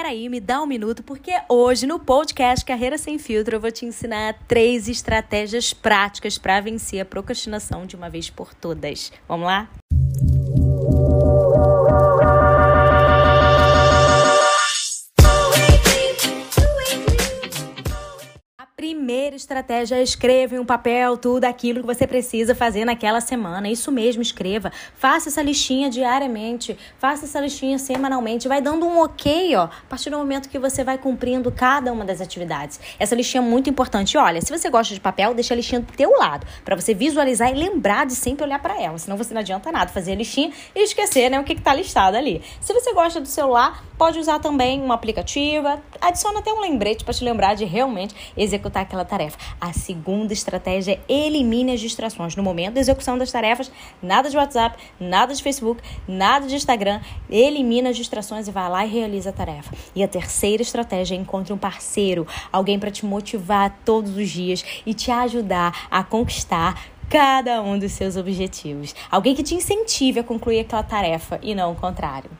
Peraí, me dá um minuto, porque hoje no podcast Carreira Sem Filtro eu vou te ensinar três estratégias práticas para vencer a procrastinação de uma vez por todas. Vamos lá? Primeira estratégia é escreva em um papel tudo aquilo que você precisa fazer naquela semana. Isso mesmo, escreva. Faça essa listinha diariamente, faça essa listinha semanalmente. Vai dando um ok, ó, a partir do momento que você vai cumprindo cada uma das atividades. Essa listinha é muito importante. Olha, se você gosta de papel, deixa a listinha do teu lado, para você visualizar e lembrar de sempre olhar para ela. Senão você não adianta nada fazer a listinha e esquecer, né, o que está listado ali. Se você gosta do celular, pode usar também uma aplicativa. Adiciona até um lembrete para te lembrar de realmente executar executar aquela tarefa. A segunda estratégia é elimine as distrações. No momento da execução das tarefas, nada de WhatsApp, nada de Facebook, nada de Instagram. Elimina as distrações e vai lá e realiza a tarefa. E a terceira estratégia é encontre um parceiro, alguém para te motivar todos os dias e te ajudar a conquistar cada um dos seus objetivos. Alguém que te incentive a concluir aquela tarefa e não o contrário.